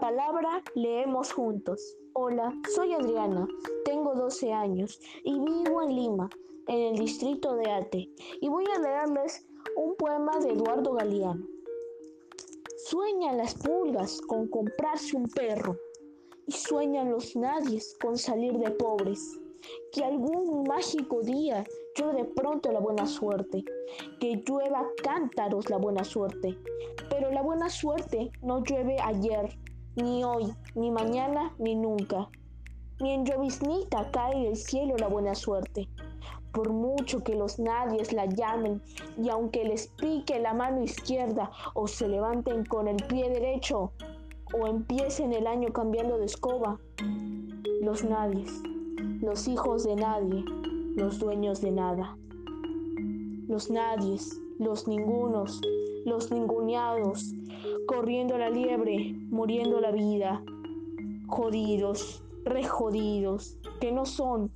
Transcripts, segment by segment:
Palabra leemos juntos. Hola, soy Adriana, tengo 12 años y vivo en Lima, en el distrito de Ate, y voy a leerles un poema de Eduardo Galeano. Sueñan las pulgas con comprarse un perro y sueñan los nadies con salir de pobres. Que algún mágico día llueve pronto la buena suerte, que llueva cántaros la buena suerte. Pero la buena suerte no llueve ayer, ni hoy, ni mañana, ni nunca. Ni en lloviznita cae del cielo la buena suerte. Por mucho que los nadies la llamen, y aunque les pique la mano izquierda, o se levanten con el pie derecho, o empiecen el año cambiando de escoba, los nadies, los hijos de nadie, los dueños de nada. Los nadies, los ningunos, los ninguneados, corriendo la liebre, muriendo la vida, jodidos, rejodidos, que no son,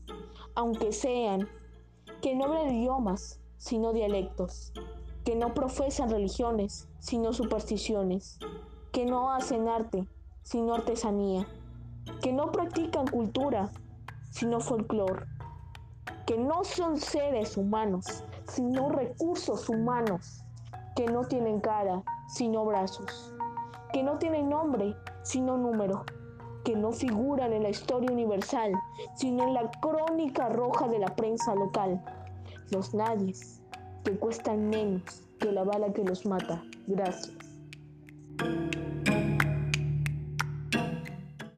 aunque sean, que no hablan idiomas, sino dialectos, que no profesan religiones, sino supersticiones, que no hacen arte, sino artesanía, que no practican cultura, sino folclore, que no son seres humanos, sino recursos humanos, que no tienen cara, sino brazos, que no tienen nombre, sino número, que no figuran en la historia universal, sino en la crónica roja de la prensa local. Los nadies, que cuestan menos que la bala que los mata. Gracias.